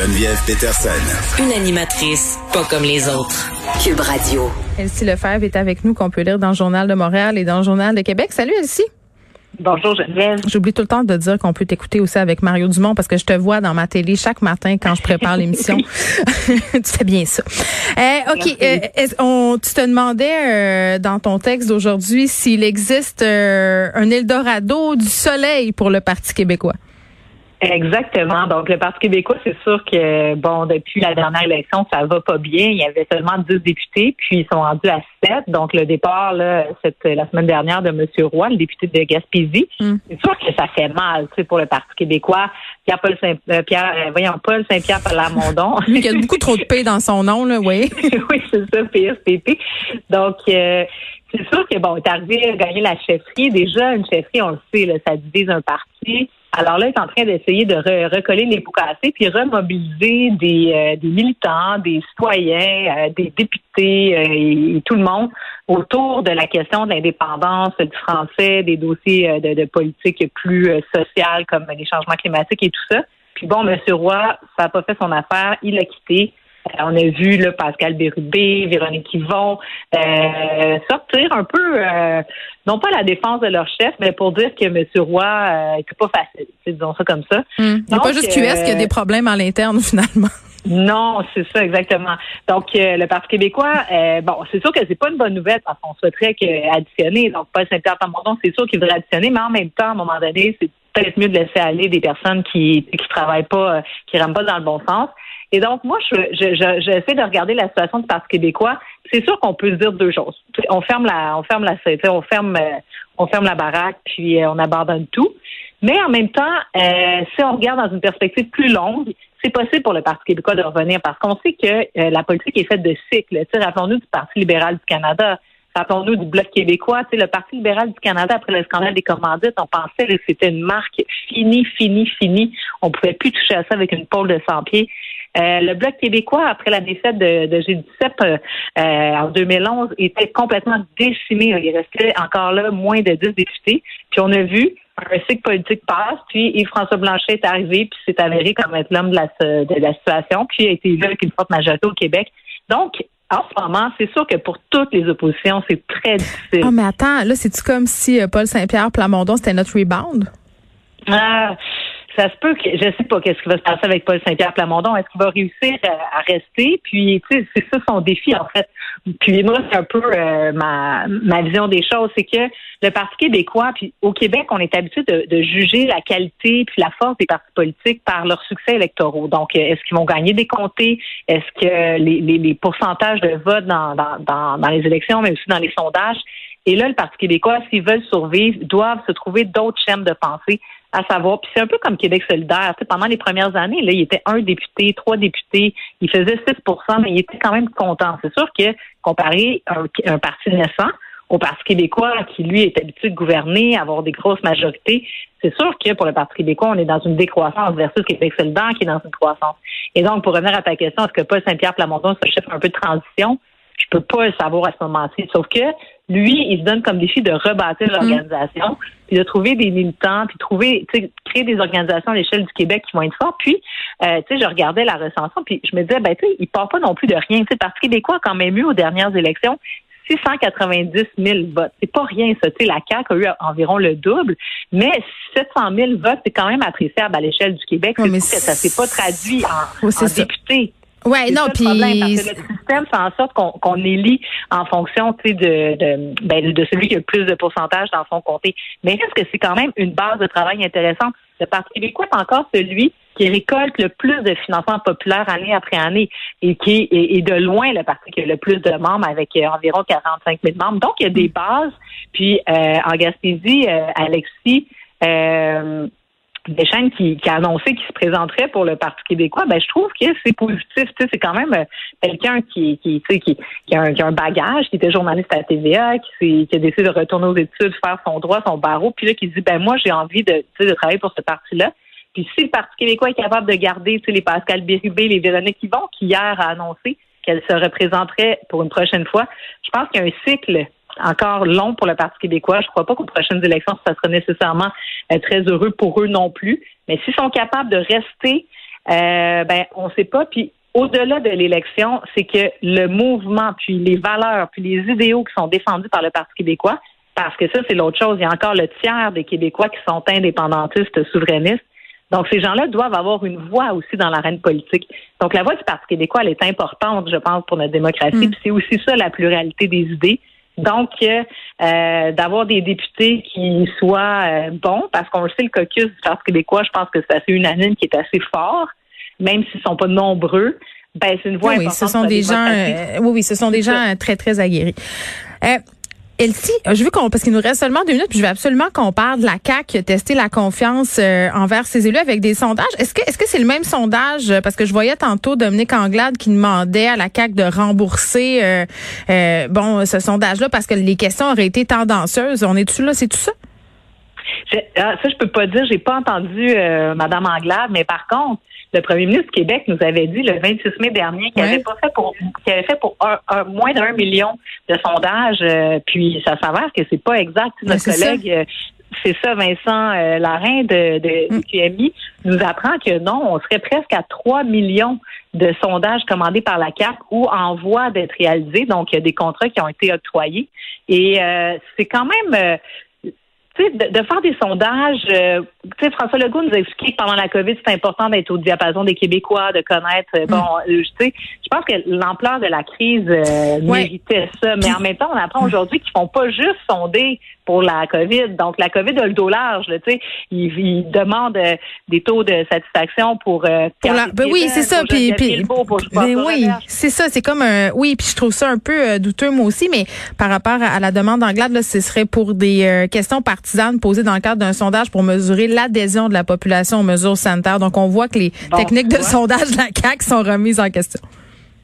Geneviève Peterson. Une animatrice pas comme les autres. Cube Radio. Elsie Lefebvre est avec nous, qu'on peut lire dans le Journal de Montréal et dans le Journal de Québec. Salut Elsie. Bonjour Geneviève. J'oublie tout le temps de dire qu'on peut t'écouter aussi avec Mario Dumont parce que je te vois dans ma télé chaque matin quand je prépare l'émission. tu fais bien ça. Euh, OK. Euh, on, tu te demandais euh, dans ton texte d'aujourd'hui s'il existe euh, un Eldorado du soleil pour le Parti québécois? Exactement. Donc, le Parti québécois, c'est sûr que, bon, depuis la dernière élection, ça va pas bien. Il y avait seulement 10 députés, puis ils sont rendus à 7. Donc, le départ, là, cette, la semaine dernière de M. Roy, le député de Gaspésie, Mm. c'est sûr que ça fait mal, tu sais, pour le Parti québécois. Pierre-Paul Saint, euh, Pierre, euh, voyons, Paul Saint-Pierre Plamondon. Lui qui a beaucoup trop de paix dans son nom, là, oui. oui, c'est ça, PSPP. Donc, euh, c'est sûr que, bon, est arrivé à gagner la chefferie. Déjà, une chefferie, on le sait, là, ça divise un parti. Alors là, il est en train d'essayer de re- recoller les pots cassés puis remobiliser des, euh, des militants, des citoyens, euh, des députés euh, et, et tout le monde autour de la question de l'indépendance du français, des dossiers euh, de, de politique plus euh, sociale comme les changements climatiques et tout ça. Puis bon, M. Roy, ça n'a pas fait son affaire, il a quitté. Euh, on a vu là, Pascal Bérubé, Véronique Yvon euh, sortir un peu, euh, non pas la défense de leur chef, mais pour dire que M. Roy euh, était pas facile. Disons ça comme ça. Mm. N'y a pas juste QS qui a des problèmes à l'interne, finalement. Non, c'est ça exactement. Donc euh, le Parti québécois, euh, bon, c'est sûr que c'est pas une bonne nouvelle parce qu'on souhaiterait que additionner. Donc Paul Saint-Pierre Plamondon, c'est sûr qu'il voudrait additionner, mais en même temps, à un moment donné, c'est peut-être mieux de laisser aller des personnes qui qui travaillent pas, euh, qui rament pas dans le bon sens. Et donc moi, je je- je- j'essaie de regarder la situation du Parti québécois. C'est sûr qu'on peut se dire deux choses. On ferme la, on ferme la, on ferme, euh, on ferme la baraque, puis euh, on abandonne tout. Mais en même temps, euh, si on regarde dans une perspective plus longue, c'est possible pour le Parti québécois de revenir parce qu'on sait que la politique est faite de cycles. Rappelons-nous du Parti libéral du Canada. Rappelons-nous du Bloc québécois. Sais, le Parti libéral du Canada, après le scandale des commandites, on pensait que c'était une marque finie, finie, finie. On pouvait plus toucher à ça avec une pôle de 100 pieds. Euh, le Bloc québécois, après la défaite de, de G17 euh, euh, en 2011, était complètement décimé. Il restait encore là moins de 10 députés. Puis on a vu un cycle politique passe, puis Yves-François Blanchet est arrivé, puis s'est avéré comme être l'homme de la, de la situation, puis a été élu avec une forte majorité au Québec. Donc, en ce moment, c'est sûr que pour toutes les oppositions, c'est très difficile. Ah, mais attends, là, c'est-tu comme si euh, Paul Saint-Pierre Plamondon, c'était notre rebound? Ah, ça se peut que je sais pas qu'est-ce qui va se passer avec Paul Saint-Pierre Plamondon. Est-ce qu'il va réussir à, à rester? Puis tu sais, c'est ça son défi en fait. Puis moi, c'est un peu euh, ma ma vision des choses, c'est que le Parti québécois, puis au Québec, on est habitué de, de juger la qualité puis la force des partis politiques par leurs succès électoraux. Donc, euh, est-ce qu'ils vont gagner des comtés? Est-ce que les, les, les pourcentages de vote dans, dans, dans, dans les élections, mais aussi dans les sondages? Et là, le Parti québécois, s'ils veulent survivre, doivent se trouver d'autres chaînes de pensée à savoir. Puis c'est un peu comme Québec solidaire. Tu sais, pendant les premières années, là, il était un député, trois députés, il faisait 6% mais il était quand même content. C'est sûr que comparé à un, parti naissant au Parti québécois, qui lui est habitué de gouverner, avoir des grosses majorités, c'est sûr que pour le Parti québécois, on est dans une décroissance versus Québec solidaire qui est dans une croissance. Et donc, pour revenir à ta question, est-ce que Paul Saint-Pierre Plamondon se chef un peu de transition? Je peux pas le savoir à ce moment-ci. Sauf que lui, il se donne comme défi de rebâtir l'organisation, puis de trouver des militants, puis trouver, créer des organisations à l'échelle du Québec qui vont être fortes. Puis, euh, tu sais, je regardais la recension, puis je me disais, ben, tu sais, il part pas non plus de rien. Tu sais, Parti québécois a quand même eu aux dernières élections 690 000 votes. C'est pas rien, ça. Tu sais, la CAQ a eu environ le double, mais 700 000 votes, c'est quand même appréciable à l'échelle du Québec. Ouais, mais que ça s'est pas traduit en, c'est en ça. Ouais, non, puis problème, parce que le système fait en sorte qu'on qu'on élit en fonction tu sais, de, de, ben, de celui qui a le plus de pourcentage dans son comté. Mais est-ce que c'est quand même une base de travail intéressante? Le Parti québécois est encore celui qui récolte le plus de financement populaire année après année et qui est, est de loin le parti qui a le plus de membres avec euh, environ 45 000 membres. Donc, il y a des bases. Puis, euh, en Gaspésie, euh, Alexis, euh, des chaînes qui, qui a annoncé qu'il se présenterait pour le Parti québécois, ben je trouve que c'est positif. C'est quand même euh, quelqu'un qui, qui, a un, bagage, qui était journaliste à TVA, qui, a décidé de retourner aux études, faire son droit, son barreau, puis là qui dit ben moi j'ai envie de, de travailler pour ce parti-là. Puis si le Parti québécois est capable de garder les Pascal Bérubé, les Véronique Yvon, qui hier a annoncé qu'elle se représenterait pour une prochaine fois, je pense qu'il y a un cycle encore long pour le Parti québécois. Je ne crois pas qu'aux prochaines élections, ça sera nécessairement euh, très heureux pour eux non plus. Mais s'ils sont capables de rester, euh, ben on ne sait pas. Puis au-delà de l'élection, c'est que le mouvement, puis les valeurs, puis les idéaux qui sont défendus par le Parti québécois, parce que ça, c'est l'autre chose. Il y a encore le tiers des Québécois qui sont indépendantistes, souverainistes. Donc, ces gens-là doivent avoir une voix aussi dans l'arène politique. Donc, la voix du Parti québécois, elle est importante, je pense, pour notre démocratie. Mm. Puis c'est aussi ça, la pluralité des idées. Donc, euh, d'avoir des députés qui soient euh, bons, parce qu'on le sait, le caucus du Parti québécois, je pense que c'est assez unanime, qui est assez fort, même s'ils ne sont pas nombreux. Ben, c'est une voix oui, importante. Ce sont des gens, euh, oui, oui, ce sont des gens très, très aguerris. Elsie, je veux qu'on parce qu'il nous reste seulement deux minutes, je veux absolument qu'on parle de la CAC qui la confiance euh, envers ses élus avec des sondages. Est-ce que est-ce que c'est le même sondage? Parce que je voyais tantôt Dominique Anglade qui demandait à la CAC de rembourser euh, euh, bon ce sondage-là parce que les questions auraient été tendancieuses. On est dessus là, c'est tout ça? Ah, Ça je peux pas dire, j'ai pas entendu Madame Anglade, mais par contre le premier ministre du Québec nous avait dit le 26 mai dernier qu'il avait pas fait pour qu'il avait fait pour un, moins d'un million de sondages, euh, puis ça s'avère que c'est pas exact. Notre collègue euh, c'est ça, Vincent euh, Larin de, de mm. QMI nous apprend que non, on serait presque à 3 millions de sondages commandés par la CAP ou en voie d'être réalisés. Donc, il y a des contrats qui ont été octroyés. Et c'est quand même de, faire des sondages, euh, tu sais, François Legault nous a expliqué que pendant la COVID, c'est important d'être au diapason des Québécois, de connaître. Euh, bon, mm. euh, tu sais, je pense que l'ampleur de la crise méritait ça. Mais en même temps, on apprend aujourd'hui qu'ils font pas juste sonder pour la COVID. Donc, la COVID a le dos large. tu sais, ils, demandent des taux de satisfaction pour. ben oui, c'est ça. Puis, puis ben oui, c'est ça. C'est comme un. Oui, puis je trouve ça un peu douteux moi aussi, mais par rapport à, la demande d'Anglade, là, ce serait pour des questions particulières posée dans le cadre d'un sondage pour mesurer l'adhésion de la population aux mesures sanitaires. Donc, on voit que les techniques de sondage de la CAQ sont remises en question.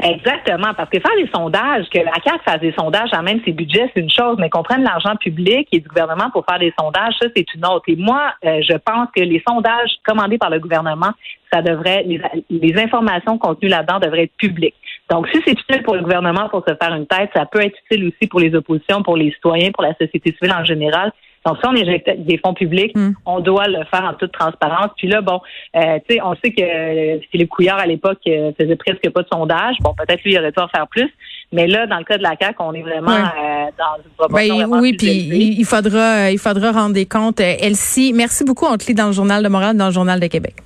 Exactement, parce que faire des sondages, que la CAQ fasse des sondages à même ses budgets, c'est une chose, mais qu'on prenne l'argent public et du gouvernement pour faire des sondages, ça, c'est une autre. Et moi, euh, je pense que les sondages commandés par le gouvernement, ça devrait, les, les informations contenues là-dedans devraient être publiques. Donc, si c'est utile pour le gouvernement pour se faire une tête, ça peut être utile aussi pour les oppositions, pour les citoyens, pour la société civile en général. Donc, si on éjecte des fonds publics, hmm. on doit le faire en toute transparence. Puis là, bon, euh, tu sais, on sait que euh, Philippe Couillard, à l'époque, euh, faisait presque pas de sondage. Bon, peut-être lui, il aurait dû en faire plus. Mais là, dans le cas de la CAQ, on est vraiment dans une proportion ben, Oui, puis il faudra, il faudra rendre des comptes. Elsie, merci beaucoup. On te lit dans le Journal de Montréal, dans le Journal de Québec.